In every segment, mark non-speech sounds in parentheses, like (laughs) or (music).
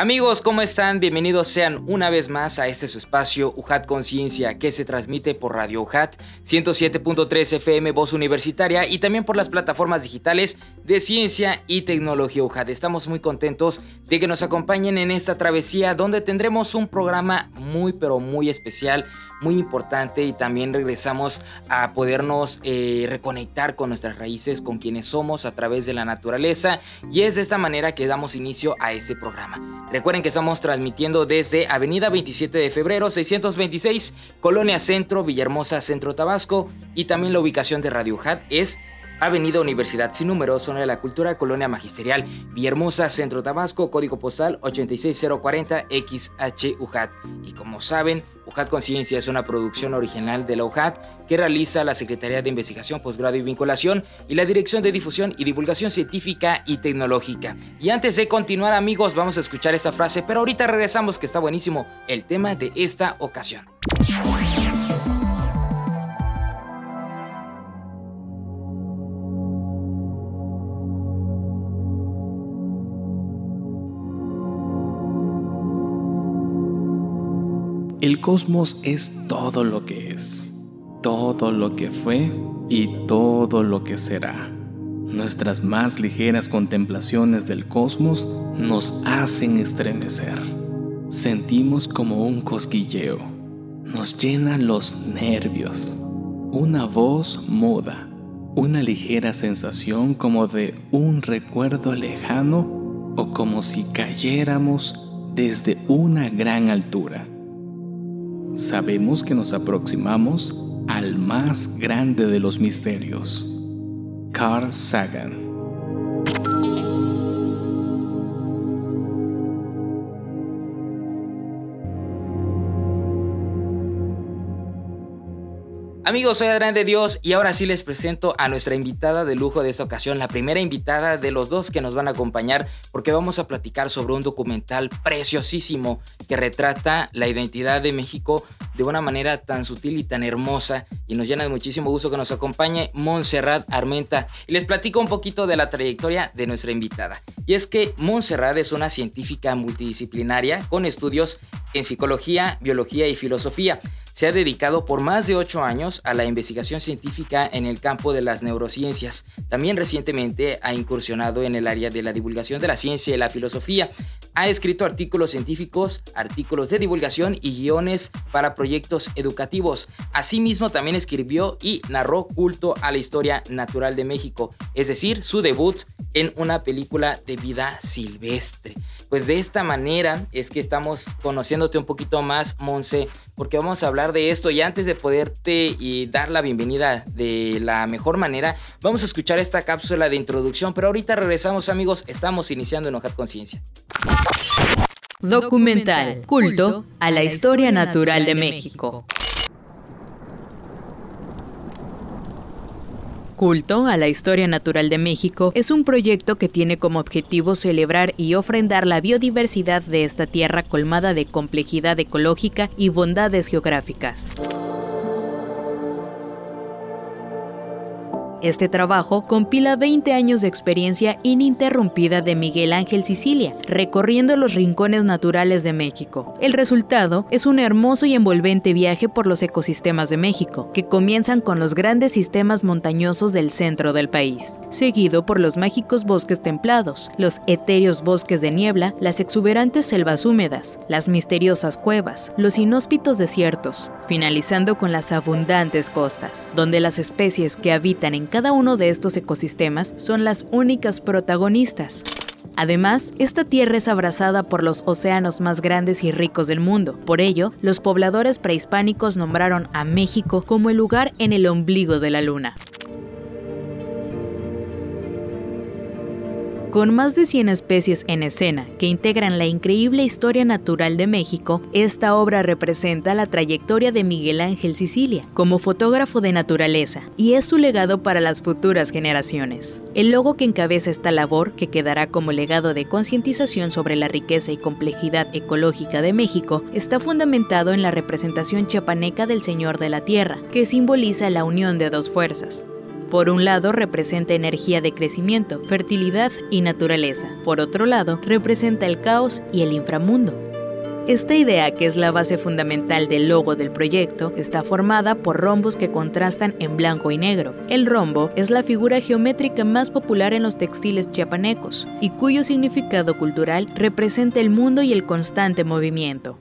Amigos, ¿cómo están? Bienvenidos sean una vez más a este su espacio UJAT Conciencia que se transmite por Radio UJAT 107.3 FM Voz Universitaria y también por las plataformas digitales de Ciencia y Tecnología UJAT. Estamos muy contentos de que nos acompañen en esta travesía donde tendremos un programa muy pero muy especial muy importante y también regresamos a podernos eh, reconectar con nuestras raíces, con quienes somos a través de la naturaleza y es de esta manera que damos inicio a este programa. Recuerden que estamos transmitiendo desde Avenida 27 de Febrero 626, Colonia Centro, Villahermosa, Centro Tabasco y también la ubicación de Radio Hat es Avenida Universidad sin número, Zona de la Cultura, Colonia Magisterial, Villahermosa, Centro Tabasco, código postal 86040 XHUJAT. Y como saben, UJAT Conciencia es una producción original de la UJAT que realiza la Secretaría de Investigación, Posgrado y Vinculación y la Dirección de Difusión y Divulgación Científica y Tecnológica. Y antes de continuar amigos, vamos a escuchar esta frase, pero ahorita regresamos que está buenísimo el tema de esta ocasión. El cosmos es todo lo que es, todo lo que fue y todo lo que será. Nuestras más ligeras contemplaciones del cosmos nos hacen estremecer. Sentimos como un cosquilleo. Nos llenan los nervios. Una voz muda. Una ligera sensación como de un recuerdo lejano o como si cayéramos desde una gran altura sabemos que nos aproximamos al más grande de los misterios, Carl Sagan. Amigos, soy Adrián de Dios y ahora sí les presento a nuestra invitada de lujo de esta ocasión, la primera invitada de los dos que nos van a acompañar porque vamos a platicar sobre un documental preciosísimo que retrata la identidad de México de una manera tan sutil y tan hermosa y nos llena de muchísimo gusto que nos acompañe Montserrat Armenta y les platico un poquito de la trayectoria de nuestra invitada. Y es que Montserrat es una científica multidisciplinaria con estudios en psicología, biología y filosofía se ha dedicado por más de ocho años a la investigación científica en el campo de las neurociencias. También recientemente ha incursionado en el área de la divulgación de la ciencia y la filosofía. Ha escrito artículos científicos, artículos de divulgación y guiones para proyectos educativos. Asimismo, también escribió y narró culto a la historia natural de México, es decir, su debut en una película de vida silvestre. Pues de esta manera es que estamos conociéndote un poquito más, Monse, porque vamos a hablar de esto y antes de poderte y dar la bienvenida de la mejor manera, vamos a escuchar esta cápsula de introducción, pero ahorita regresamos amigos, estamos iniciando en Hojar Conciencia. Documental, culto a la historia natural de México. Culto a la Historia Natural de México es un proyecto que tiene como objetivo celebrar y ofrendar la biodiversidad de esta tierra colmada de complejidad ecológica y bondades geográficas. Este trabajo compila 20 años de experiencia ininterrumpida de Miguel Ángel Sicilia, recorriendo los rincones naturales de México. El resultado es un hermoso y envolvente viaje por los ecosistemas de México, que comienzan con los grandes sistemas montañosos del centro del país, seguido por los mágicos bosques templados, los etéreos bosques de niebla, las exuberantes selvas húmedas, las misteriosas cuevas, los inhóspitos desiertos, finalizando con las abundantes costas, donde las especies que habitan en cada uno de estos ecosistemas son las únicas protagonistas. Además, esta tierra es abrazada por los océanos más grandes y ricos del mundo. Por ello, los pobladores prehispánicos nombraron a México como el lugar en el ombligo de la luna. Con más de 100 especies en escena que integran la increíble historia natural de México, esta obra representa la trayectoria de Miguel Ángel Sicilia como fotógrafo de naturaleza y es su legado para las futuras generaciones. El logo que encabeza esta labor, que quedará como legado de concientización sobre la riqueza y complejidad ecológica de México, está fundamentado en la representación chiapaneca del Señor de la Tierra, que simboliza la unión de dos fuerzas, por un lado representa energía de crecimiento, fertilidad y naturaleza. Por otro lado, representa el caos y el inframundo. Esta idea, que es la base fundamental del logo del proyecto, está formada por rombos que contrastan en blanco y negro. El rombo es la figura geométrica más popular en los textiles chiapanecos y cuyo significado cultural representa el mundo y el constante movimiento.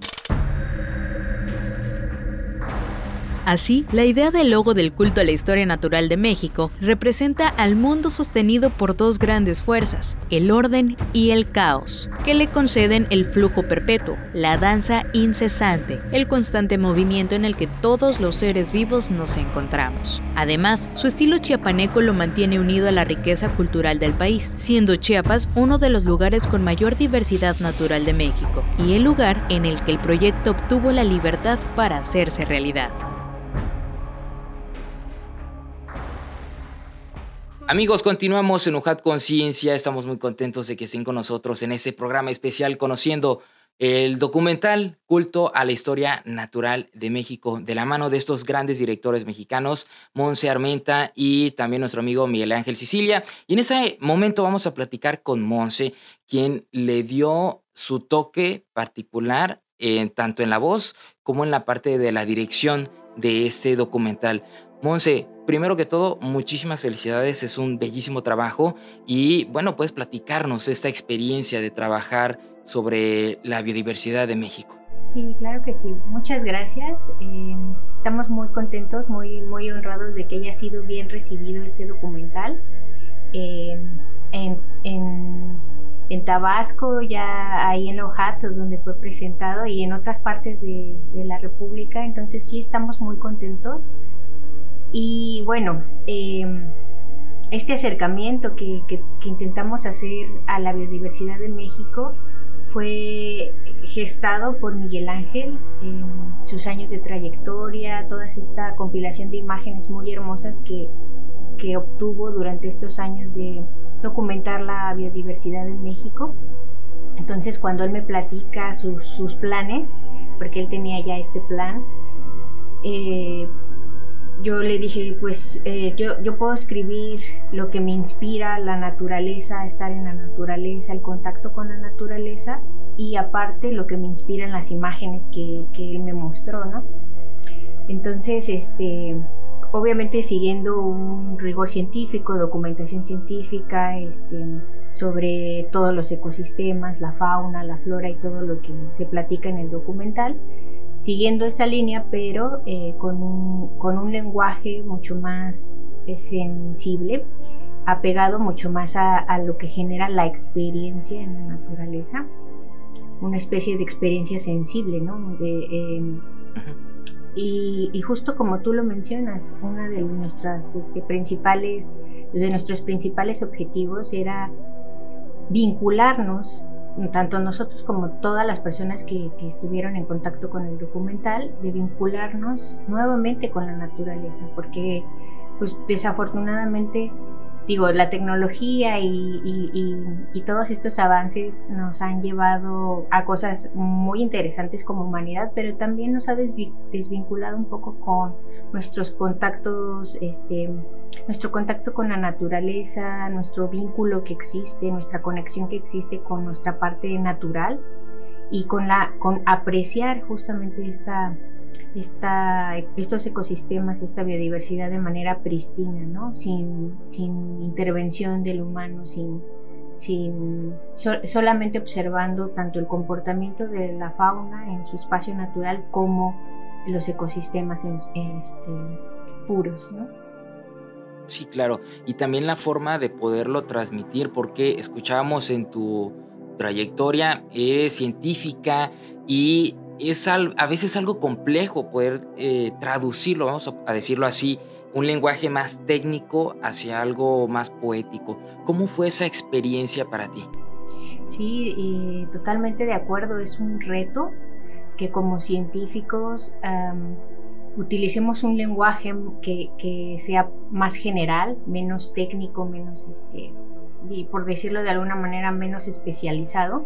Así, la idea del logo del culto a la historia natural de México representa al mundo sostenido por dos grandes fuerzas, el orden y el caos, que le conceden el flujo perpetuo, la danza incesante, el constante movimiento en el que todos los seres vivos nos encontramos. Además, su estilo chiapaneco lo mantiene unido a la riqueza cultural del país, siendo Chiapas uno de los lugares con mayor diversidad natural de México y el lugar en el que el proyecto obtuvo la libertad para hacerse realidad. Amigos, continuamos en UJAT Conciencia. Estamos muy contentos de que estén con nosotros en este programa especial conociendo el documental Culto a la Historia Natural de México, de la mano de estos grandes directores mexicanos, Monse Armenta y también nuestro amigo Miguel Ángel Sicilia. Y en ese momento vamos a platicar con Monse, quien le dio su toque particular eh, tanto en la voz como en la parte de la dirección de este documental. Monse, primero que todo, muchísimas felicidades, es un bellísimo trabajo y bueno, puedes platicarnos esta experiencia de trabajar sobre la biodiversidad de México. Sí, claro que sí. Muchas gracias. Eh, estamos muy contentos, muy, muy honrados de que haya sido bien recibido este documental. Eh, en, en, Tabasco, ya ahí en Lojato, donde fue presentado, y en otras partes de la República. Entonces sí estamos muy contentos y bueno, em, este acercamiento que, intentamos hacer a la biodiversidad de México fue gestado por Miguel Ángel, sus años de trayectoria, toda esta compilación de imágenes muy hermosas que, obtuvo durante estos años de documentar la biodiversidad en México. Entonces cuando él me platica sus, sus planes, porque él tenía ya este plan, eh, yo le dije, pues eh, yo, puedo escribir lo que me inspira, la naturaleza, estar en la naturaleza, el contacto con la naturaleza y aparte lo que me inspira en las imágenes que, que él me mostró, ¿no? Entonces, este, obviamente siguiendo un rigor científico, documentación científica, este, sobre todos los ecosistemas, la fauna, la flora y todo lo que se platica en el documental siguiendo esa línea, pero eh, con, un, lenguaje mucho más eh, sensible, apegado mucho más a, lo que genera la experiencia en la naturaleza, una especie de experiencia sensible, ¿no? Em, y, justo como tú lo mencionas, uno de nuestras este, principales, de nuestros principales objetivos era vincularnos tanto nosotros como todas las personas que, estuvieron en contacto con el documental, de vincularnos nuevamente con la naturaleza, porque pues desafortunadamente digo, la tecnología y, todos estos avances nos han llevado a cosas muy interesantes como humanidad, pero también nos ha desvinculado un poco con nuestros contactos, este, nuestro contacto con la naturaleza, nuestro vínculo que existe, nuestra conexión que existe con nuestra parte natural y con la con apreciar justamente esta estos ecosistemas, esta biodiversidad de manera pristina, ¿no? sin, sin intervención del humano, sin, sin solamente observando tanto el comportamiento de la fauna en su espacio natural como los ecosistemas este, puros. ¿no? Sí, claro. Y también la forma de poderlo transmitir, porque escuchábamos en tu trayectoria, es científica y es a veces algo complejo poder eh, traducirlo, vamos a decirlo así, un lenguaje más técnico hacia algo más poético. ¿Cómo fue esa experiencia para ti? Sí, totalmente de acuerdo, es un reto que como científicos utilicemos un lenguaje que, sea más general, menos técnico, menos, este, y por decirlo de alguna manera, menos especializado.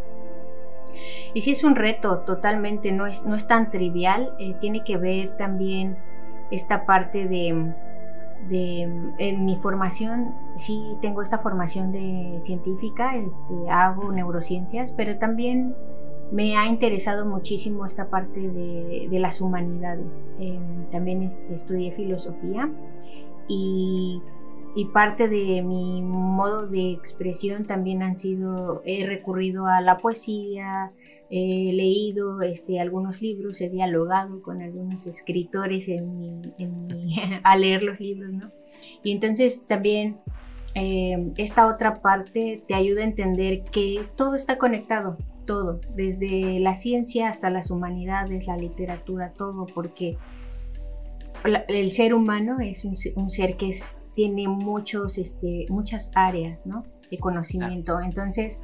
Y sí es un reto totalmente, no es, no es tan trivial, eh, tiene que ver también esta parte de, de, en mi formación, sí tengo esta formación de científica, este, hago neurociencias, pero también me ha interesado muchísimo esta parte de, las humanidades. Em, también este, estudié filosofía y, parte de mi modo de expresión también han sido, he recurrido a la poesía, he leído este, algunos libros, he dialogado con algunos escritores en a (laughs) leer los libros, ¿no? Y entonces también em, esta otra parte te ayuda a entender que todo está conectado, todo, desde la ciencia hasta las humanidades, la literatura, todo, porque el ser humano es un, ser que tiene muchos, este, muchas áreas de conocimiento. Entonces,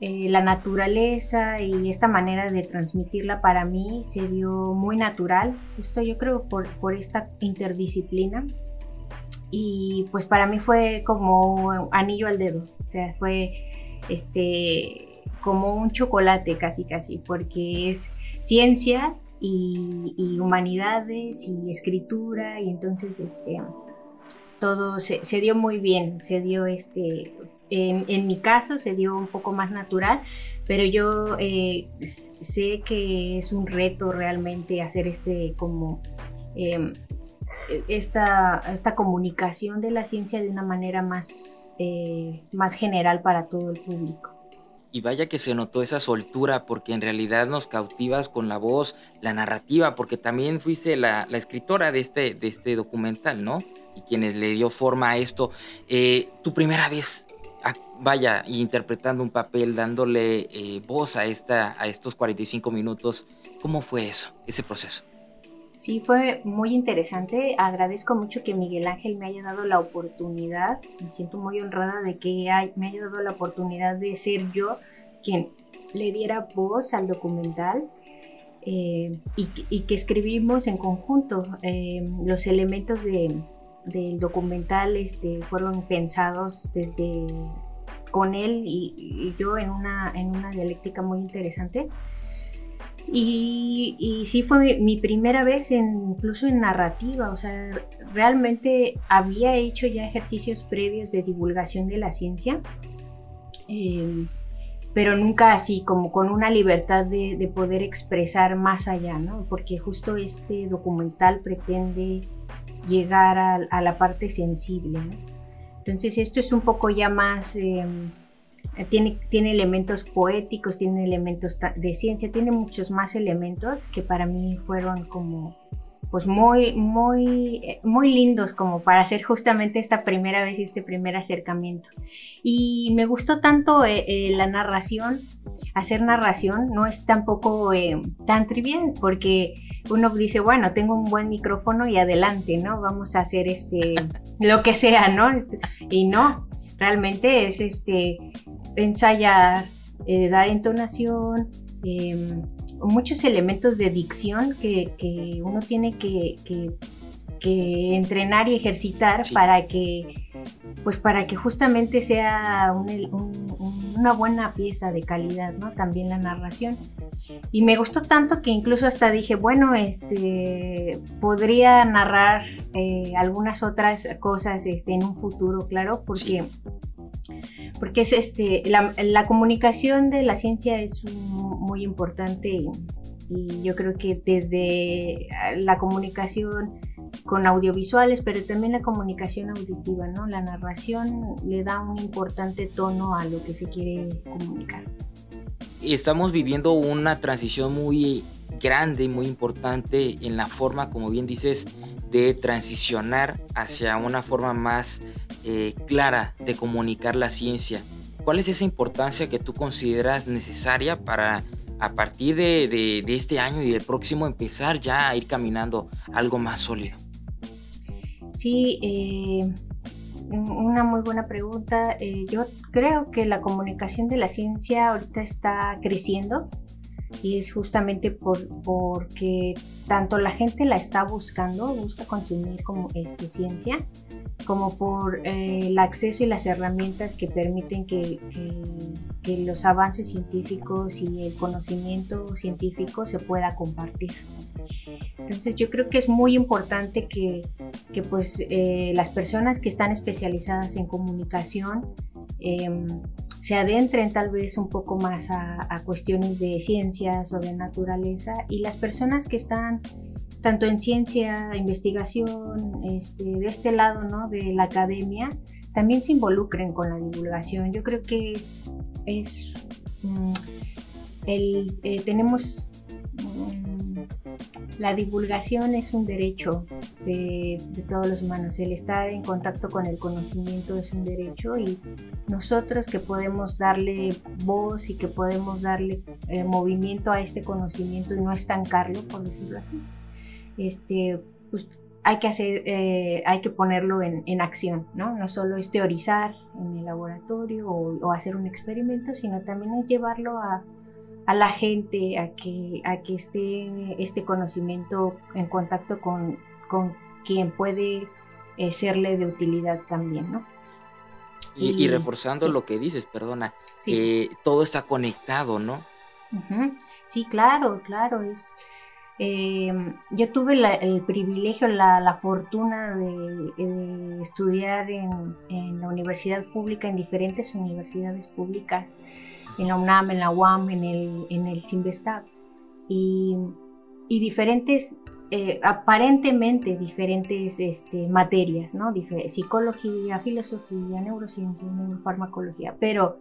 eh, la naturaleza y esta manera de transmitirla para mí se dio muy natural, justo yo creo por, por esta interdisciplina. Y pues para mí fue como anillo al dedo, o sea, fue este como un chocolate casi casi, porque es ciencia y, humanidades y escritura y entonces este todo se, dio muy bien, se dio este, en, mi caso se dio un poco más natural, pero yo eh, sé que es un reto realmente hacer este como em, esta, esta, comunicación de la ciencia de una manera más, eh, más general para todo el público y vaya que se notó esa soltura porque en realidad nos cautivas con la voz, la narrativa, porque también fuiste la, escritora de este, de este documental, ¿no? Y quienes le dio forma a esto. Eh, tu primera vez, vaya, interpretando un papel, dándole eh, voz a, esta, a estos 45 minutos, ¿cómo fue eso, ese proceso? Sí, fue muy interesante. Agradezco mucho que Miguel Ángel me haya dado la oportunidad. Me siento muy honrada de que me haya dado la oportunidad de ser yo quien le diera voz al documental eh, y, que escribimos en conjunto. Los elementos del documental este, fueron pensados desde con él y, y, yo en una, en una dialéctica muy interesante. Y, sí fue mi, primera vez incluso en narrativa, o sea, realmente había hecho ya ejercicios previos de divulgación de la ciencia, em, pero nunca así como con una libertad de, poder expresar más allá, ¿no? Porque justo este documental pretende llegar a, la parte sensible. Entonces esto es un poco ya más... Em, tiene, tiene elementos poéticos, tiene elementos de ciencia, tiene muchos más elementos que para mí fueron como pues muy, muy, muy lindos como para hacer justamente esta primera vez y este primer acercamiento. Y me gustó tanto eh, eh, la narración, hacer narración no es tampoco eh, tan trivial porque uno dice, bueno, tengo un buen micrófono y adelante, ¿no? Vamos a hacer este, (laughs) lo que sea, ¿no? Y no, realmente es este, ensayar, eh, dar entonación, em, muchos elementos de dicción que, uno tiene que, entrenar y ejercitar para que pues para que justamente sea una buena pieza de calidad, ¿no? También la narración. Y me gustó tanto que incluso hasta dije, bueno, este, podría narrar eh, algunas otras cosas este, en un futuro, claro, porque porque es este, la, comunicación de la ciencia es muy importante y, yo creo que desde la comunicación con audiovisuales, pero también la comunicación auditiva, ¿no? La narración le da un importante tono a lo que se quiere comunicar. Estamos viviendo una transición muy grande y muy importante en la forma, como bien dices, de transicionar hacia una forma más eh, clara de comunicar la ciencia. ¿Cuál es esa importancia que tú consideras necesaria para a partir de, este año y del próximo empezar ya a ir caminando algo más sólido? Sí, eh, una muy buena pregunta. Eh, yo creo que la comunicación de la ciencia ahorita está creciendo y es justamente por, porque tanto la gente la está buscando, busca consumir como este, ciencia, como por eh, el acceso y las herramientas que permiten que, que, los avances científicos y el conocimiento científico se pueda compartir. Entonces yo creo que es muy importante que, que pues eh, las personas que están especializadas en comunicación em, se adentren tal vez un poco más a, cuestiones de ciencias o de naturaleza y las personas que están tanto en ciencia, investigación, este, de este lado, ¿no? De la academia, también se involucren con la divulgación. Yo creo que es, es mm, el, eh, tenemos la divulgación es un derecho de, todos los humanos. El estar en contacto con el conocimiento es un derecho y nosotros que podemos darle voz y que podemos darle eh, movimiento a este conocimiento y no estancarlo, por decirlo así, este, pues, hay que hacer, eh, hay que ponerlo en, acción, ¿no? No solo es teorizar en el laboratorio o hacer un experimento, sino también es llevarlo a, a la gente a que, a que esté este conocimiento en contacto con, con quien puede eh, serle de utilidad también, ¿no? Y, reforzando lo que dices, perdona, que todo está conectado, ¿no? Sí, claro, claro, es... Em, yo tuve el privilegio, la, fortuna de, estudiar en, la universidad pública, en diferentes universidades públicas, en la UNAM, en la UAM, en el, en el Y, y diferentes, eh, aparentemente diferentes este, materias, ¿no? psicología, filosofía, neurociencia, neurofarmacología, pero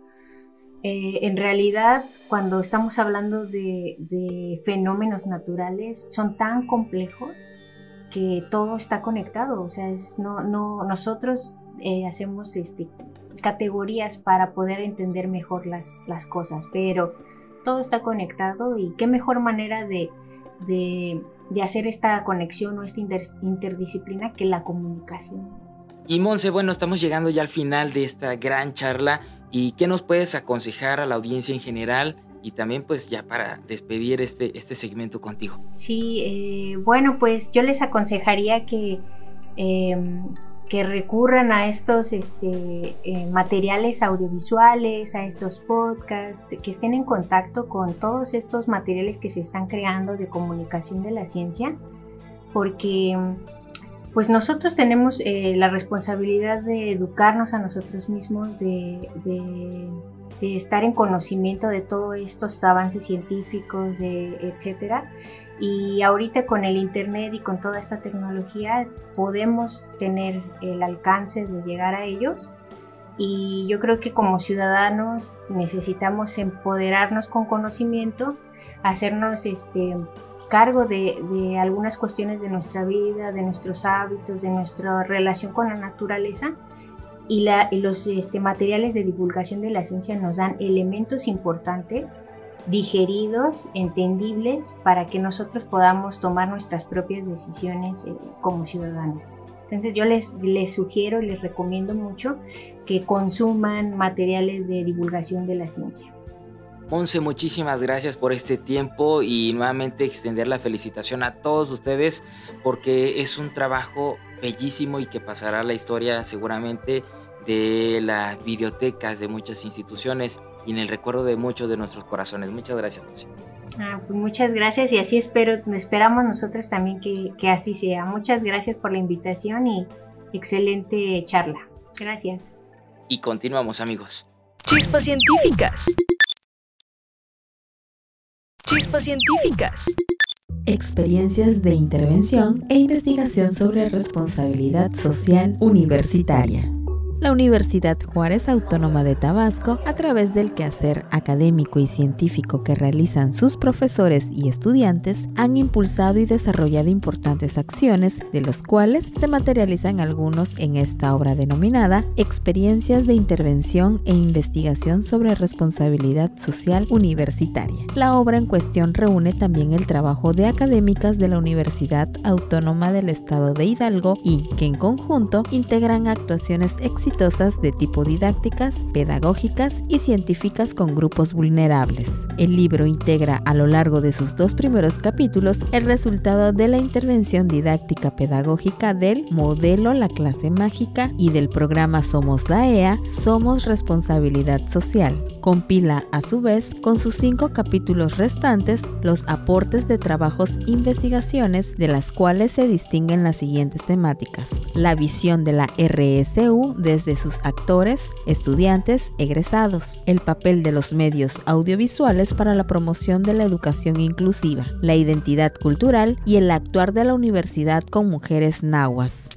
eh, en realidad cuando estamos hablando de, fenómenos naturales son tan complejos que todo está conectado, o sea, es, no, no, nosotros eh, hacemos este, categorías para poder entender mejor las, las cosas, pero todo está conectado y qué mejor manera de, de, hacer esta conexión o esta interdisciplina que la comunicación. Y Monse, bueno, estamos llegando ya al final de esta gran charla y qué nos puedes aconsejar a la audiencia en general y también pues ya para despedir este, este segmento contigo. Sí, eh, bueno, pues yo les aconsejaría que em, que recurran a estos este, eh, materiales audiovisuales, a estos podcasts, que estén en contacto con todos estos materiales que se están creando de comunicación de la ciencia, porque pues nosotros tenemos eh, la responsabilidad de educarnos a nosotros mismos, de, estar en conocimiento de todos estos avances científicos, de, etcétera, y ahorita con el Internet y con toda esta tecnología podemos tener el alcance de llegar a ellos. Y yo creo que como ciudadanos necesitamos empoderarnos con conocimiento, hacernos este, cargo de, algunas cuestiones de nuestra vida, de nuestros hábitos, de nuestra relación con la naturaleza. Y, la, y los este, materiales de divulgación de la ciencia nos dan elementos importantes digeridos, entendibles, para que nosotros podamos tomar nuestras propias decisiones eh, como ciudadanos. Entonces yo les, les sugiero, les recomiendo mucho que consuman materiales de divulgación de la ciencia. Once, muchísimas gracias por este tiempo y nuevamente extender la felicitación a todos ustedes porque es un trabajo bellísimo y que pasará a la historia seguramente de las bibliotecas de muchas instituciones y en el recuerdo de muchos de nuestros corazones. Muchas gracias. Ah, pues muchas gracias y así espero, esperamos nosotros también que, que así sea. Muchas gracias por la invitación y excelente charla. Gracias. Y continuamos amigos. Chispas científicas. Chispas científicas. Experiencias de intervención e investigación sobre responsabilidad social universitaria. La Universidad Juárez Autónoma de Tabasco, a través del quehacer académico y científico que realizan sus profesores y estudiantes, han impulsado y desarrollado importantes acciones, de los cuales se materializan algunos en esta obra denominada Experiencias de Intervención e Investigación sobre Responsabilidad Social Universitaria. La obra en cuestión reúne también el trabajo de académicas de la Universidad Autónoma del Estado de Hidalgo y que en conjunto integran actuaciones exitosas de tipo didácticas, pedagógicas y científicas con grupos vulnerables. El libro integra a lo largo de sus dos primeros capítulos el resultado de la intervención didáctica pedagógica del modelo La clase mágica y del programa Somos DAEA, Somos Responsabilidad Social. Compila a su vez con sus cinco capítulos restantes los aportes de trabajos investigaciones de las cuales se distinguen las siguientes temáticas. La visión de la RSU desde sus actores, estudiantes, egresados. El papel de los medios audiovisuales para la promoción de la educación inclusiva. La identidad cultural y el actuar de la universidad con mujeres nahuas.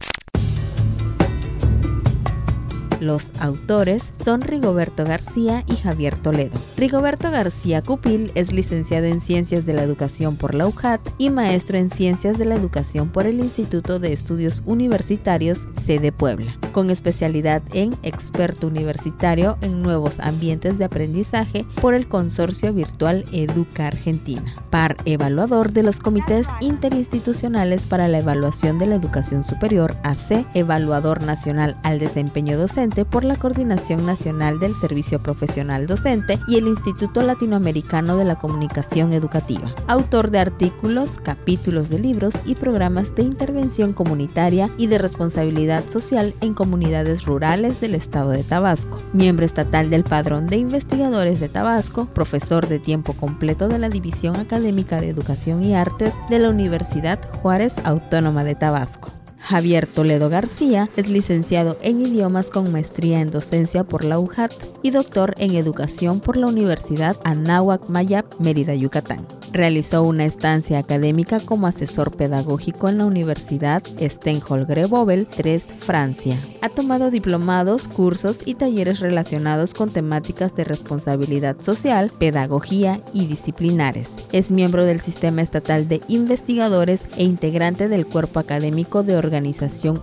Los autores son Rigoberto García y Javier Toledo. Rigoberto García Cupil es licenciado en Ciencias de la Educación por la UJAT y maestro en Ciencias de la Educación por el Instituto de Estudios Universitarios sede Puebla, con especialidad en experto universitario en nuevos ambientes de aprendizaje por el Consorcio Virtual Educa Argentina. Par evaluador de los comités interinstitucionales para la evaluación de la educación superior, AC, evaluador nacional al desempeño docente por la Coordinación Nacional del Servicio Profesional Docente y el Instituto Latinoamericano de la Comunicación Educativa. Autor de artículos, capítulos de libros y programas de intervención comunitaria y de responsabilidad social en comunidades rurales del estado de Tabasco. Miembro estatal del Padrón de Investigadores de Tabasco, profesor de tiempo completo de la División Académica de Educación y Artes de la Universidad Juárez Autónoma de Tabasco. Javier Toledo García es licenciado en idiomas con maestría en docencia por la UJAT y doctor en educación por la Universidad Anáhuac Mayap, Mérida, Yucatán. Realizó una estancia académica como asesor pedagógico en la Universidad Steinholgre-Bobel 3, Francia. Ha tomado diplomados, cursos y talleres relacionados con temáticas de responsabilidad social, pedagogía y disciplinares. Es miembro del Sistema Estatal de Investigadores e integrante del Cuerpo Académico de Organización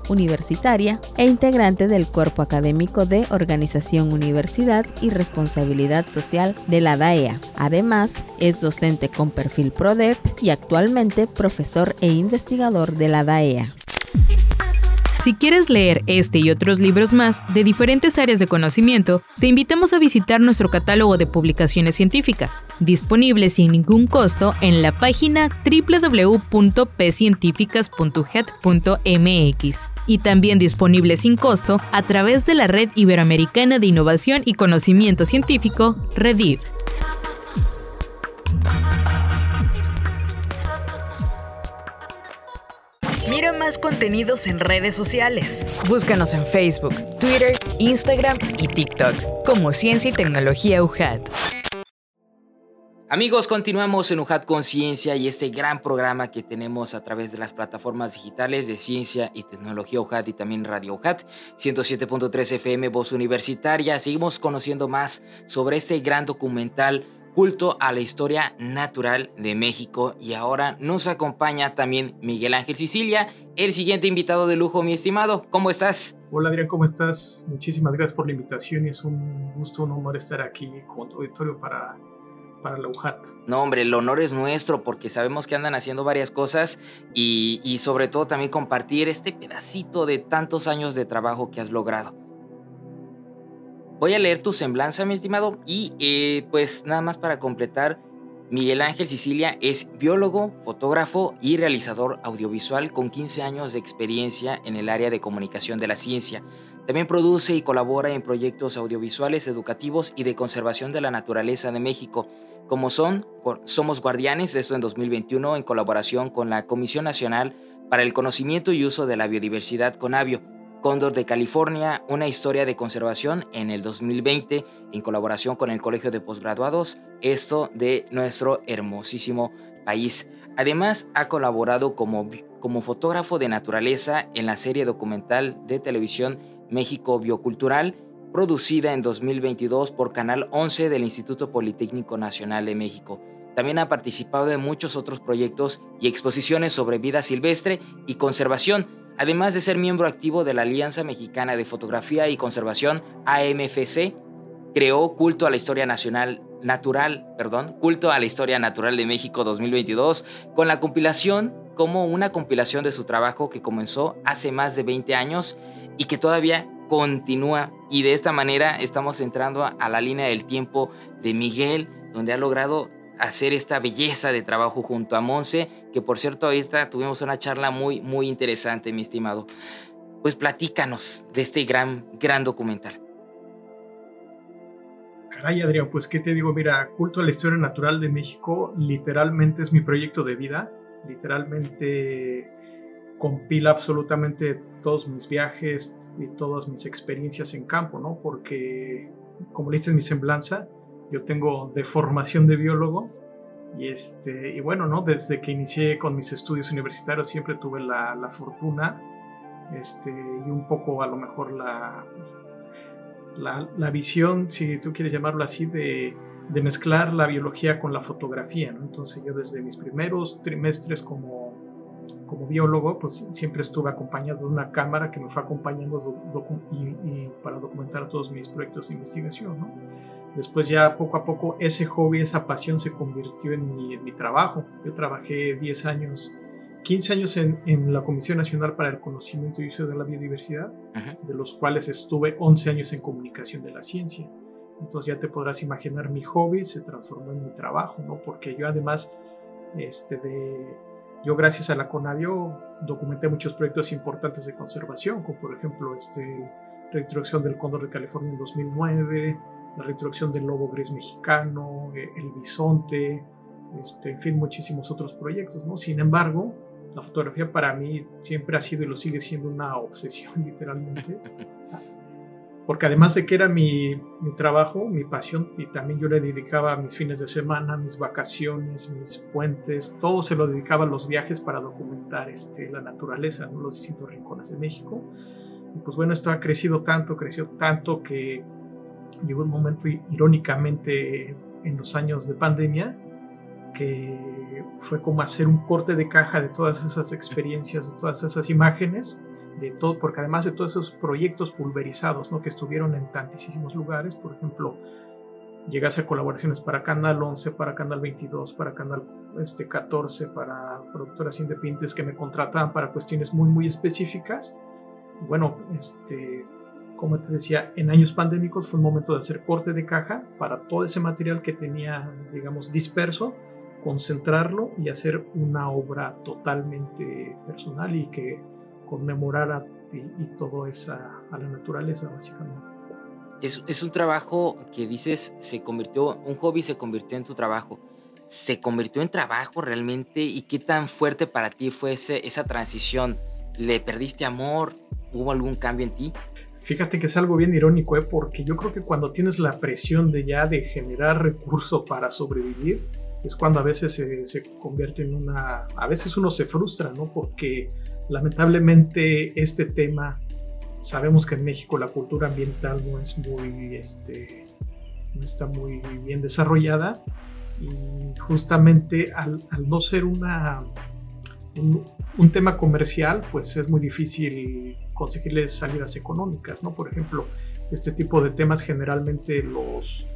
Universitaria e integrante del Cuerpo Académico de Organización Universidad y Responsabilidad Social de la DAEA. Además, es docente con perfil PRODEP y actualmente profesor e investigador de la DAEA. Si quieres leer este y otros libros más de diferentes áreas de conocimiento, te invitamos a visitar nuestro catálogo de publicaciones científicas, disponible sin ningún costo en la página www.pcientificas.head.mx y también disponible sin costo a través de la Red Iberoamericana de Innovación y Conocimiento Científico, REDIV. Mira más contenidos en redes sociales. Búscanos en Facebook, Twitter, Instagram y TikTok como Ciencia y Tecnología UJAT. Amigos, continuamos en UJAT Conciencia y este gran programa que tenemos a través de las plataformas digitales de Ciencia y Tecnología UJAT y también Radio UJAT 107.3 FM Voz Universitaria. Seguimos conociendo más sobre este gran documental culto a la historia natural de México y ahora nos acompaña también Miguel Ángel Sicilia, el siguiente invitado de lujo, mi estimado. ¿Cómo estás? Hola Adrián, ¿cómo estás? Muchísimas gracias por la invitación y es un gusto, un honor estar aquí con tu auditorio para, para la UJAT. No, hombre, el honor es nuestro porque sabemos que andan haciendo varias cosas y, y sobre todo también compartir este pedacito de tantos años de trabajo que has logrado. Voy a leer tu semblanza, mi estimado, y eh, pues nada más para completar, Miguel Ángel Sicilia es biólogo, fotógrafo y realizador audiovisual con 15 años de experiencia en el área de comunicación de la ciencia. También produce y colabora en proyectos audiovisuales educativos y de conservación de la naturaleza de México, como son Somos Guardianes, esto en 2021 en colaboración con la Comisión Nacional para el Conocimiento y Uso de la Biodiversidad Conavio Cóndor de California, una historia de conservación en el 2020 en colaboración con el Colegio de Postgraduados, esto de nuestro hermosísimo país. Además, ha colaborado como, como fotógrafo de naturaleza en la serie documental de televisión México Biocultural, producida en 2022 por Canal 11 del Instituto Politécnico Nacional de México. También ha participado en muchos otros proyectos y exposiciones sobre vida silvestre y conservación, además de ser miembro activo de la Alianza Mexicana de Fotografía y Conservación AMFC. Creó Culto a la Historia Nacional Natural, perdón, Culto a la Historia Natural de México 2022 con la compilación como una compilación de su trabajo que comenzó hace más de 20 años y que todavía continúa y de esta manera estamos entrando a la línea del tiempo de Miguel, donde ha logrado hacer esta belleza de trabajo junto a Monse, que por cierto ahorita tuvimos una charla muy, muy interesante, mi estimado. Pues platícanos de este gran, gran documental. Caray, Adrián, pues qué te digo, mira, Culto a la Historia Natural de México literalmente es mi proyecto de vida, literalmente compila absolutamente todos mis viajes y todas mis experiencias en campo, ¿no? Porque, como leíste en mi semblanza, yo tengo de formación de biólogo y, este, y bueno, ¿no? desde que inicié con mis estudios universitarios siempre tuve la, la fortuna este, y un poco a lo mejor la, la, la, visión, si tú quieres llamarlo así, de, de, mezclar la biología con la fotografía. ¿no? Entonces yo desde mis primeros trimestres como, como biólogo, pues siempre estuve acompañado de una cámara que me fue acompañando y, y para documentar todos mis proyectos de investigación. ¿no? Después ya poco a poco ese hobby, esa pasión se convirtió en mi, trabajo. Yo trabajé 10 años, 15 años en, en, la Comisión Nacional para el Conocimiento y Uso de la Biodiversidad, de los cuales estuve 11 años en comunicación de la ciencia. Entonces ya te podrás imaginar mi hobby se transformó en mi trabajo, ¿no? Porque yo además, este, de, yo gracias a la Conavio documenté muchos proyectos importantes de conservación, como por ejemplo este, la introducción del cóndor de California en 2009, la reintroducción del lobo gris mexicano, eh, el bisonte, este, en fin, muchísimos otros proyectos. ¿no? Sin embargo, la fotografía para mí siempre ha sido y lo sigue siendo una obsesión, (laughs) literalmente. Porque además de que era mi, mi trabajo, mi pasión, y también yo le dedicaba mis fines de semana, mis vacaciones, mis puentes, todo se lo dedicaba a los viajes para documentar este, la naturaleza, ¿no? los distintos rincones de México. Y pues bueno, esto ha crecido tanto, creció tanto que llegó un momento irónicamente en los años de pandemia que fue como hacer un corte de caja de todas esas experiencias, de todas esas imágenes, de todo, porque además de todos esos proyectos pulverizados, ¿no? que estuvieron en tantísimos lugares, por ejemplo, llegué a hacer colaboraciones para Canal 11, para Canal 22, para Canal este, 14, para productoras independientes que me contrataban para cuestiones muy, muy específicas. Bueno, este, como te decía, en años pandémicos fue un momento de hacer corte de caja para todo ese material que tenía, digamos, disperso, concentrarlo y hacer una obra totalmente personal y que conmemorara y, y todo esa a la naturaleza, básicamente. Es, es un trabajo que dices, se convirtió, un hobby se convirtió en tu trabajo. ¿Se convirtió en trabajo realmente? ¿Y qué tan fuerte para ti fue ese, esa transición? ¿Le perdiste amor? ¿Hubo algún cambio en ti? Fíjate que es algo bien irónico, ¿eh? porque yo creo que cuando tienes la presión de ya de generar recurso para sobrevivir, es cuando a veces se, se, convierte en una... A veces uno se frustra, ¿no? Porque lamentablemente este tema, sabemos que en México la cultura ambiental no es muy... Este, no está muy bien desarrollada y justamente al, no ser una un, un, tema comercial, pues es muy difícil conseguirles salidas económicas, ¿no? Por ejemplo, este tipo de temas generalmente los,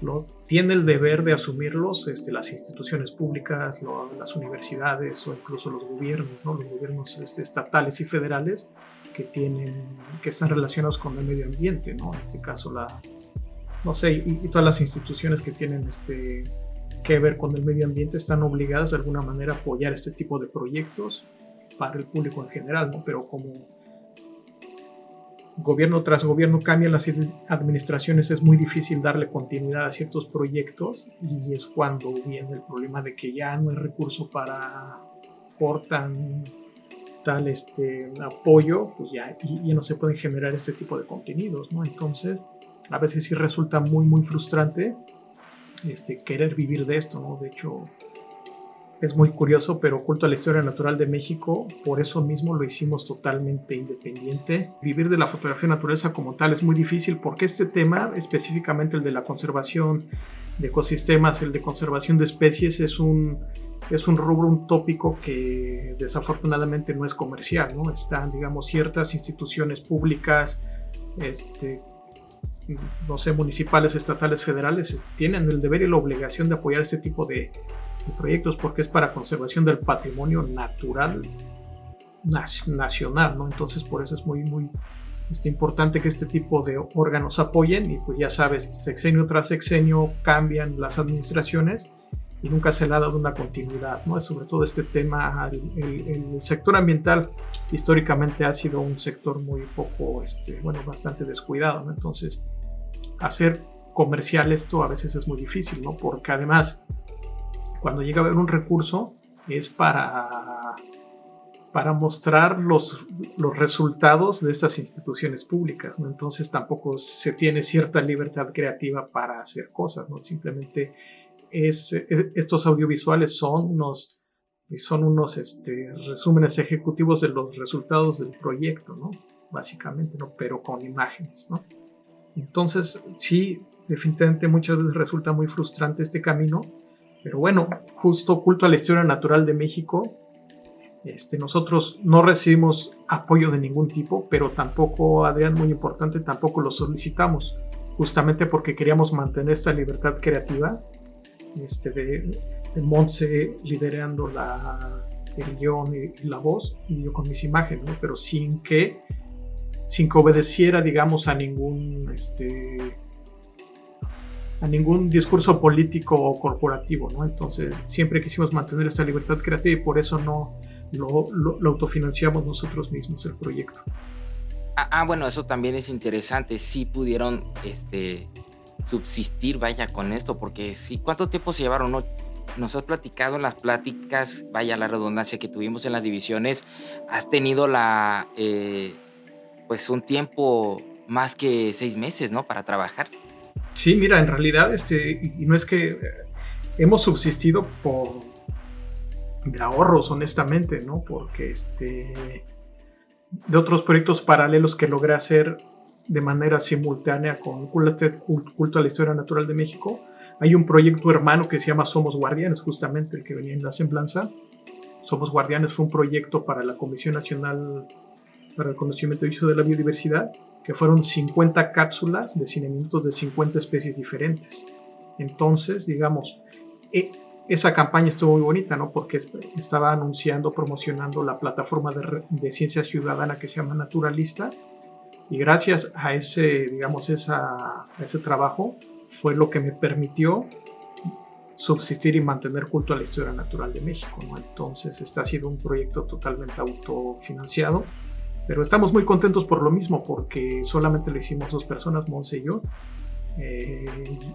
los tiene el deber de asumirlos este, las instituciones públicas, lo, las universidades o incluso los gobiernos, ¿no? Los gobiernos este, estatales y federales que tienen, que están relacionados con el medio ambiente, ¿no? En este caso la, no sé, y, y todas las instituciones que tienen este que ver con el medio ambiente están obligadas de alguna manera a apoyar este tipo de proyectos para el público en general, ¿no? Pero como gobierno tras gobierno cambian las administraciones, es muy difícil darle continuidad a ciertos proyectos y es cuando viene el problema de que ya no hay recurso para cortan tal este apoyo, pues ya, y, ya no se pueden generar este tipo de contenidos, ¿no? Entonces, a veces sí resulta muy, muy frustrante este, querer vivir de esto, ¿no? De hecho, es muy curioso, pero Culto a la Historia Natural de México, por eso mismo lo hicimos totalmente independiente. Vivir de la fotografía naturaleza como tal es muy difícil porque este tema, específicamente el de la conservación de ecosistemas, el de conservación de especies, es un, es un rubro, un tópico que desafortunadamente no es comercial, ¿no? Están, digamos, ciertas instituciones públicas, este, no sé, municipales, estatales, federales, tienen el deber y la obligación de apoyar este tipo de, proyectos porque es para conservación del patrimonio natural nacional, ¿no? Entonces por eso es muy, muy este, importante que este tipo de órganos apoyen y pues ya sabes, sexenio tras sexenio cambian las administraciones y nunca se le ha dado una continuidad, ¿no? Sobre todo este tema, el, sector ambiental históricamente ha sido un sector muy poco, este, bueno, bastante descuidado, ¿no? Entonces, hacer comercial esto a veces es muy difícil, ¿no? Porque además cuando llega a haber un recurso es para, para mostrar los, los resultados de estas instituciones públicas, ¿no? Entonces tampoco se tiene cierta libertad creativa para hacer cosas, ¿no? Simplemente es, estos audiovisuales son unos, son unos este, resúmenes ejecutivos de los resultados del proyecto, ¿no? Básicamente, ¿no? Pero con imágenes, ¿no? Entonces, sí, definitivamente muchas veces resulta muy frustrante este camino, pero bueno, justo culto a la historia natural de México, este, nosotros no recibimos apoyo de ningún tipo, pero tampoco, Adrián, muy importante, tampoco lo solicitamos, justamente porque queríamos mantener esta libertad creativa este, de, de Montse liderando la, el guion y, la voz, y yo con mis imágenes, pero sin que, sin que obedeciera, digamos, a ningún... Este, a ningún discurso político o corporativo, ¿no? Entonces siempre quisimos mantener esta libertad creativa y por eso no lo, autofinanciamos nosotros mismos el proyecto. Ah, ah, bueno, eso también es interesante. Sí pudieron este, subsistir, vaya, con esto, porque sí, ¿cuánto tiempo se llevaron? No, nos has platicado en las pláticas, vaya la redundancia que tuvimos en las divisiones, has tenido la, eh, pues un tiempo más que seis meses, ¿no? Para trabajar. Sí, mira, en realidad, este, y no es que eh, hemos subsistido por de ahorros, honestamente, ¿no? Porque este, de otros proyectos paralelos que logré hacer de manera simultánea con Culto a la Historia Natural de México, hay un proyecto hermano que se llama Somos Guardianes, justamente el que venía en la semblanza. Somos Guardianes fue un proyecto para la Comisión Nacional para el Conocimiento y Uso de la Biodiversidad que fueron 50 cápsulas de cine minutos de 50 especies diferentes. Entonces, digamos, e, esa campaña estuvo muy bonita, ¿no? Porque estaba anunciando, promocionando la plataforma de, ciencia ciudadana que se llama Naturalista. Y gracias a ese, digamos, esa, ese trabajo fue lo que me permitió subsistir y mantener culto a la historia natural de México, ¿no? Entonces, este ha sido un proyecto totalmente autofinanciado pero estamos muy contentos por lo mismo, porque solamente le hicimos dos personas, Monse y yo. Eh,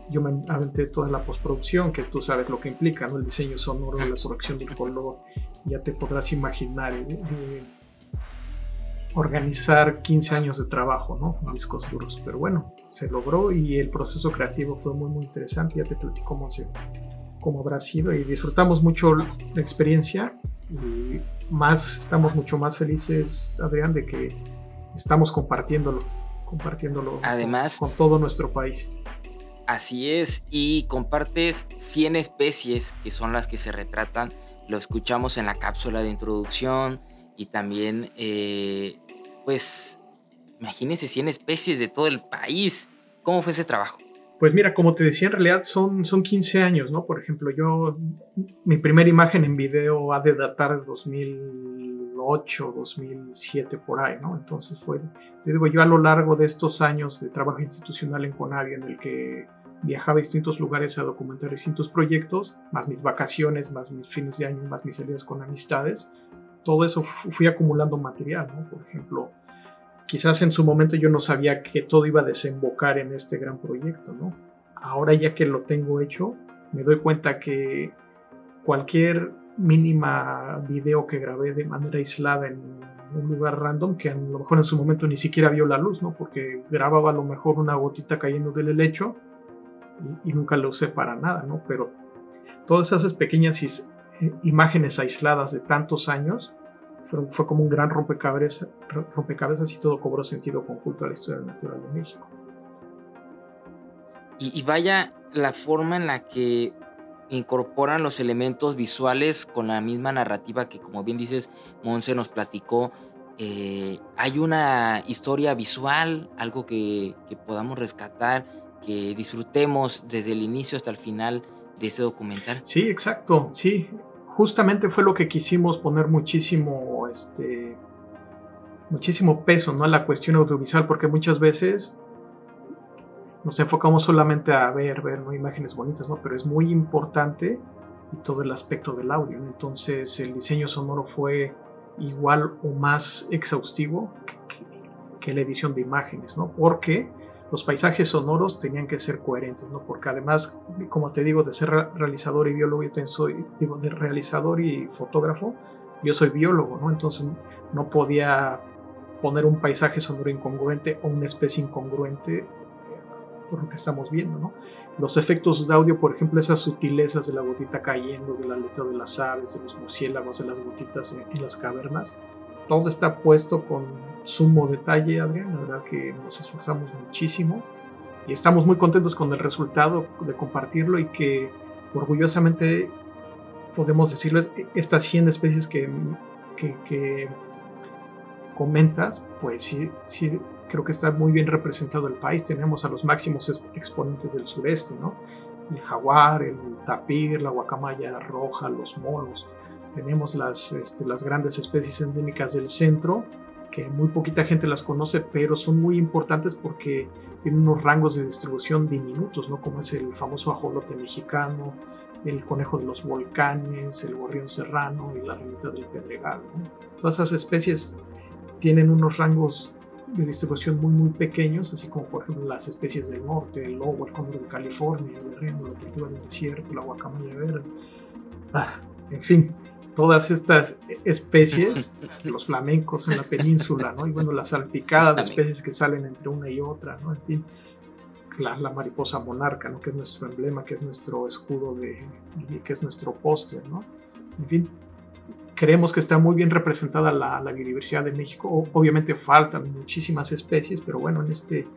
yo me aventé toda la postproducción, que tú sabes lo que implica, ¿no? El diseño sonoro, la corrección del color. Ya te podrás imaginar eh, eh, organizar 15 años de trabajo, ¿no? Discos duros. Pero bueno, se logró y el proceso creativo fue muy, muy interesante. Ya te platico, Monse, cómo habrá sido y disfrutamos mucho la experiencia y más, estamos mucho más felices, Adrián, de que estamos compartiéndolo, compartiéndolo Además, con, todo nuestro país. Así es, y compartes 100 especies que son las que se retratan, lo escuchamos en la cápsula de introducción y también, eh, pues, imagínense 100 especies de todo el país. ¿Cómo fue ese trabajo? Pues mira, como te decía, en realidad son, son 15 años, ¿no? Por ejemplo, yo, mi primera imagen en video ha de datar de 2008, 2007, por ahí, ¿no? Entonces fue, te digo, yo a lo largo de estos años de trabajo institucional en Conavia, en el que viajaba a distintos lugares a documentar distintos proyectos, más mis vacaciones, más mis fines de año, más mis salidas con amistades, todo eso fui acumulando material, ¿no? Por ejemplo, quizás en su momento yo no sabía que todo iba a desembocar en este gran proyecto, ¿no? Ahora ya que lo tengo hecho, me doy cuenta que cualquier mínima video que grabé de manera aislada en un lugar random, que a lo mejor en su momento ni siquiera vio la luz, ¿no? Porque grababa a lo mejor una gotita cayendo del helecho y, nunca lo usé para nada, ¿no? Pero todas esas pequeñas eh, imágenes aisladas de tantos años, fue, como un gran rompecabezas, rompecabezas y todo cobró sentido conjunto a la historia natural de México. Y, vaya la forma en la que incorporan los elementos visuales con la misma narrativa que, como bien dices, Monse nos platicó. Eh, hay una historia visual, algo que, que, podamos rescatar, que disfrutemos desde el inicio hasta el final de ese documental. Sí, exacto, sí justamente fue lo que quisimos poner muchísimo, este, muchísimo peso ¿no? a la cuestión audiovisual, porque muchas veces nos enfocamos solamente a ver, ver ¿no? imágenes bonitas, ¿no? pero es muy importante y todo el aspecto del audio. Entonces el diseño sonoro fue igual o más exhaustivo que, que la edición de imágenes, ¿no? porque los paisajes sonoros tenían que ser coherentes, ¿no? Porque además, como te digo, de ser realizador y biólogo, yo soy, digo, de realizador y fotógrafo, yo soy biólogo, ¿no? Entonces no podía poner un paisaje sonoro incongruente o una especie incongruente eh, por lo que estamos viendo, ¿no? Los efectos de audio, por ejemplo, esas sutilezas de la gotita cayendo, de la letra de las aves, de los murciélagos, de las gotitas en las cavernas, todo está puesto con sumo detalle, Adrián. La verdad que nos esforzamos muchísimo y estamos muy contentos con el resultado de compartirlo y que orgullosamente podemos decirles estas 100 especies que, que, comentas, pues sí, sí, creo que está muy bien representado el país. Tenemos a los máximos exponentes del sureste, ¿no? El jaguar, el tapir, la guacamaya roja, los monos tenemos las, este, las grandes especies endémicas del centro, que muy poquita gente las conoce, pero son muy importantes porque tienen unos rangos de distribución diminutos, ¿no? como es el famoso ajolote mexicano, el conejo de los volcanes, el gorrión serrano y la ramita del pedregal. Todas esas especies tienen unos rangos de distribución muy muy pequeños, así como por ejemplo las especies del norte, el lobo, el cóndor de California, el reno, la tortuga del desierto, la guacamaya verde. Ah, en fin, todas estas especies, (laughs) los flamencos en la península, ¿no? Y bueno, la salpicada de especies que salen entre una y otra, ¿no? En fin, la, mariposa monarca, ¿no? Que es nuestro emblema, que es nuestro escudo, de, que es nuestro póster, ¿no? En fin, creemos que está muy bien representada la, la biodiversidad de México. Obviamente faltan muchísimas especies, pero bueno, en este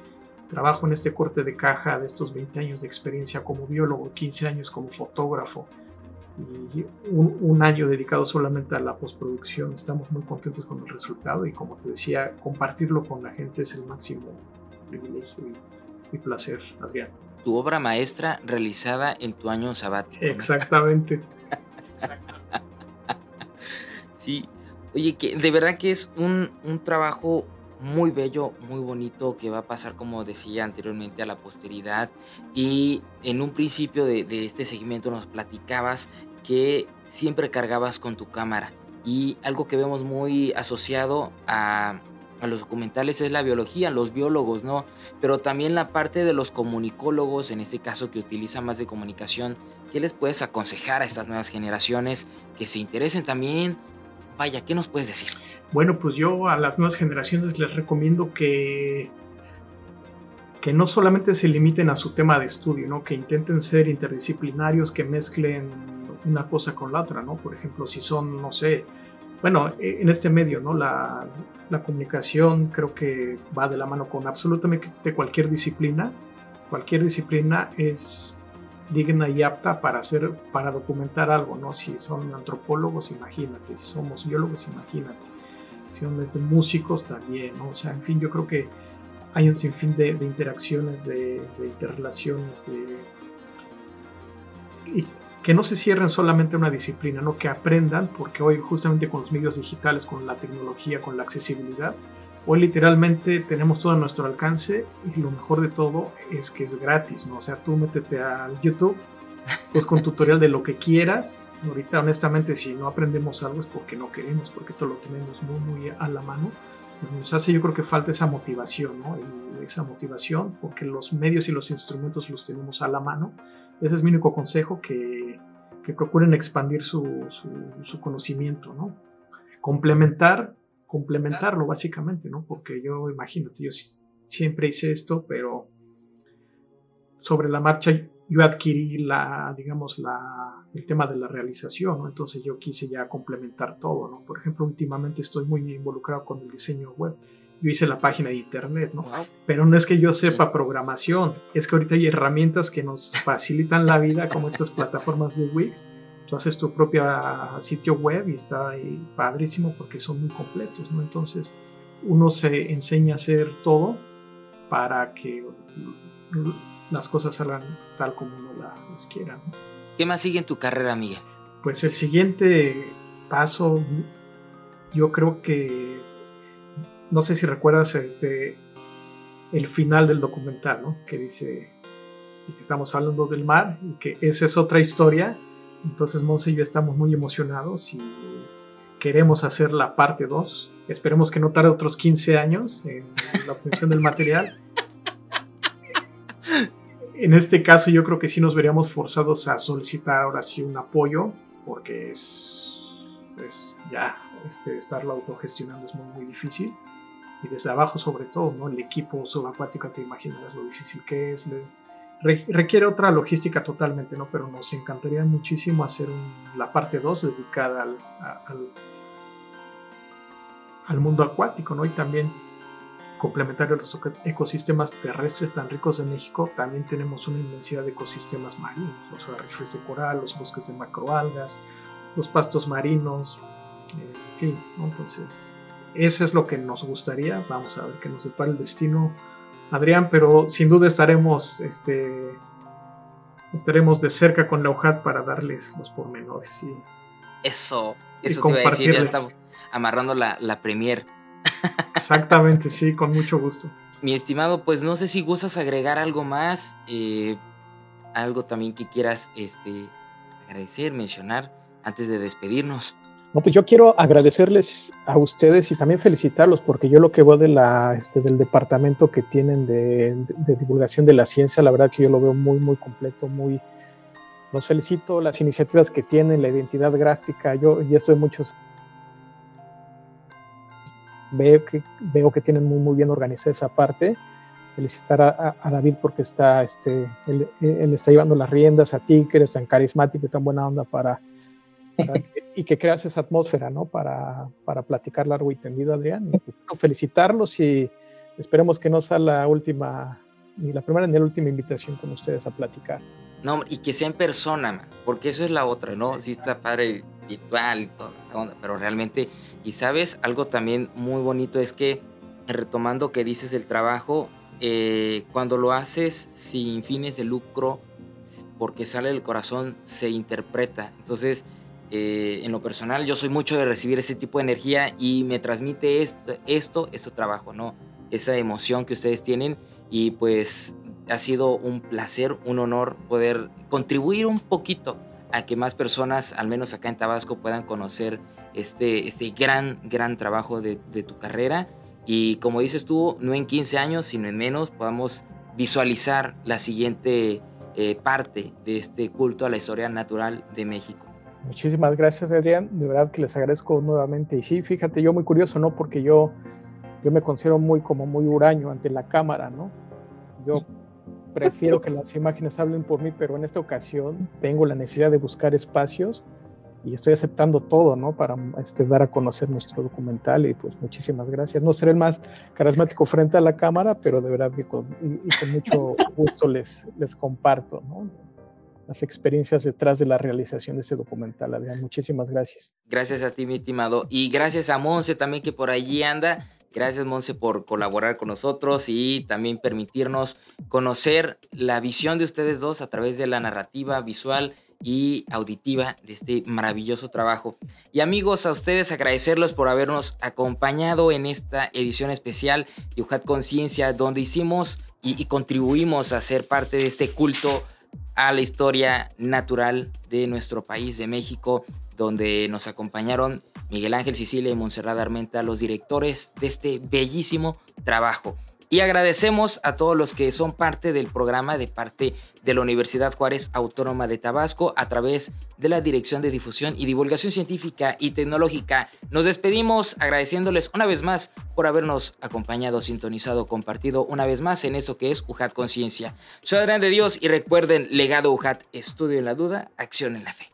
trabajo, en este corte de caja de estos 20 años de experiencia como biólogo, 15 años como fotógrafo, y un, año dedicado solamente a la postproducción. Estamos muy contentos con el resultado y como te decía, compartirlo con la gente es el máximo privilegio y, placer, Adrián. Tu obra maestra realizada en tu año sabático. (laughs) Exactamente. sí, oye, que de verdad que es un, un trabajo muy bello, muy bonito, que va a pasar, como decía anteriormente, a la posteridad. Y en un principio de, este segmento nos platicabas que siempre cargabas con tu cámara. Y algo que vemos muy asociado a, los documentales es la biología, los biólogos, ¿no? Pero también la parte de los comunicólogos, en este caso que utilizan más de comunicación, ¿qué les puedes aconsejar a estas nuevas generaciones que se interesen también? Vaya, ¿qué nos puedes decir? Bueno, pues yo a las nuevas generaciones les recomiendo que, que no solamente se limiten a su tema de estudio, ¿no? que intenten ser interdisciplinarios, que mezclen una cosa con la otra, ¿no? Por ejemplo, si son, no sé, bueno, e, en este medio, ¿no? La, la comunicación creo que va de la mano con absolutamente cualquier disciplina. Cualquier disciplina es digna y apta para hacer, para documentar algo, ¿no? Si son antropólogos, imagínate, si somos biólogos, imagínate de músicos también, ¿no? O sea, en fin, yo creo que hay un sinfín de, interacciones, de, interrelaciones, de... Que no se cierren solamente a una disciplina, ¿no? Que aprendan, porque hoy justamente con los medios digitales, con la tecnología, con la accesibilidad, hoy literalmente tenemos todo a nuestro alcance y lo mejor de todo es que es gratis, ¿no? O sea, tú métete al YouTube, pues con tutorial de lo que quieras Ahorita, honestamente, si no aprendemos algo es porque no queremos, porque todo lo tenemos muy, muy a la mano. Pues nos hace, yo creo que falta esa motivación, ¿no? esa motivación, porque los medios y los instrumentos los tenemos a la mano. Ese es mi único consejo, que, que procuren expandir su, su, conocimiento, ¿no? Complementar, complementarlo básicamente, ¿no? Porque yo, imagínate, yo siempre hice esto, pero sobre la marcha yo adquirí la, digamos, la, el tema de la realización, ¿no? Entonces yo quise ya complementar todo, ¿no? Por ejemplo, últimamente estoy muy involucrado con el diseño web. Yo hice la página de internet, ¿no? Pero no es que yo sepa programación, es que ahorita hay herramientas que nos facilitan la vida, como estas plataformas de Wix. Tú haces tu propio sitio web y está ahí padrísimo porque son muy completos, ¿no? Entonces uno se enseña a hacer todo para que las cosas salgan tal como uno las quiera, ¿no? ¿Qué más sigue en tu carrera, Miguel? Pues el siguiente paso, yo creo que, no sé si recuerdas este, el final del documental, ¿no? Que dice que estamos hablando del mar y que esa es otra historia. Entonces Monse y yo estamos muy emocionados y queremos hacer la parte 2. Esperemos que no tarde otros 15 años en la obtención del material en este caso yo creo que sí nos veríamos forzados a solicitar ahora sí un apoyo, porque es, ya este, estarlo autogestionando es muy, muy difícil. Y desde abajo sobre todo, ¿no? El equipo subacuático, te imaginas lo difícil que es. Requiere otra logística totalmente, ¿no? Pero nos encantaría muchísimo hacer la parte 2 dedicada al, al, mundo acuático, ¿no? Y también complementario a los ecosistemas terrestres tan ricos de México, también tenemos una inmensidad de ecosistemas marinos, los arrecifes de coral, los bosques de macroalgas, los pastos marinos, fin, entonces eso es lo que nos gustaría, vamos a ver qué nos depara el destino, Adrián, pero sin duda estaremos, este, estaremos de cerca con la UJAT para darles los pormenores. Y, eso, eso te iba a decir, ya estamos amarrando la, la premier. Exactamente, sí, con mucho gusto. Mi estimado, pues no sé si gustas agregar algo más, eh, algo también que quieras este, agradecer, mencionar antes de despedirnos. No, pues yo quiero agradecerles a ustedes y también felicitarlos porque yo lo que veo este, del departamento que tienen de, divulgación de la ciencia, la verdad que yo lo veo muy, muy completo, muy... Los felicito, las iniciativas que tienen, la identidad gráfica, yo ya estoy muchos veo que, veo que tienen muy, muy bien organizada esa parte. Felicitar a, a, David porque está, este, él, está llevando las riendas a ti, que eres tan carismático y tan buena onda para, y que creas esa atmósfera, ¿no? Para, para platicar largo y tendido, Adrián. Y, felicitarlos y esperemos que no sea la última, ni la primera ni la última invitación con ustedes a platicar. No, y que sea en persona, porque eso es la otra, ¿no? Sí está padre virtual y todo, pero realmente, y sabes, algo también muy bonito es que, retomando que dices el trabajo, eh, cuando lo haces sin fines de lucro, porque sale del corazón, se interpreta. Entonces, eh, en lo personal, yo soy mucho de recibir ese tipo de energía y me transmite esto, esto, trabajo. Esa emoción que ustedes tienen y pues ha sido un placer, un honor poder contribuir un poquito a que más personas, al menos acá en Tabasco, puedan conocer este, este gran, gran trabajo de, tu carrera. Y como dices tú, no en 15 años, sino en menos, podamos visualizar la siguiente eh, parte de este culto a la historia natural de México. Muchísimas gracias, Adrián. De verdad que les agradezco nuevamente. Y sí, fíjate, yo muy curioso, ¿no? Porque yo, yo me considero muy como muy huraño ante la cámara, ¿no? Yo prefiero que las imágenes hablen por mí, pero en esta ocasión tengo la necesidad de buscar espacios y estoy aceptando todo, ¿no? Para este, dar a conocer nuestro documental y pues muchísimas gracias. No seré el más carismático frente a la cámara, pero de verdad que con, y, con mucho gusto les, les comparto, ¿no? Las experiencias detrás de la realización de este documental, Adrián. Muchísimas gracias. Gracias a ti, mi estimado. Y gracias a Monse también que por allí anda. Gracias, Monse, por colaborar con nosotros y también permitirnos conocer la visión de ustedes dos a través de la narrativa visual y auditiva de este maravilloso trabajo. Y amigos, a ustedes agradecerlos por habernos acompañado en esta edición especial de UJAT Conciencia, donde hicimos y, y contribuimos a ser parte de este culto a la historia natural de nuestro país, de México, donde nos acompañaron Miguel Ángel Sicilia y Monserrat Armenta, los directores de este bellísimo trabajo. Y agradecemos a todos los que son parte del programa de parte de la Universidad Juárez Autónoma de Tabasco a través de la Dirección de Difusión y Divulgación Científica y Tecnológica. Nos despedimos agradeciéndoles una vez más por habernos acompañado, sintonizado, compartido una vez más en esto que es UJAT Conciencia. Soy Adrián de Dios y recuerden, legado UJAT, estudio en la duda, acción en la fe.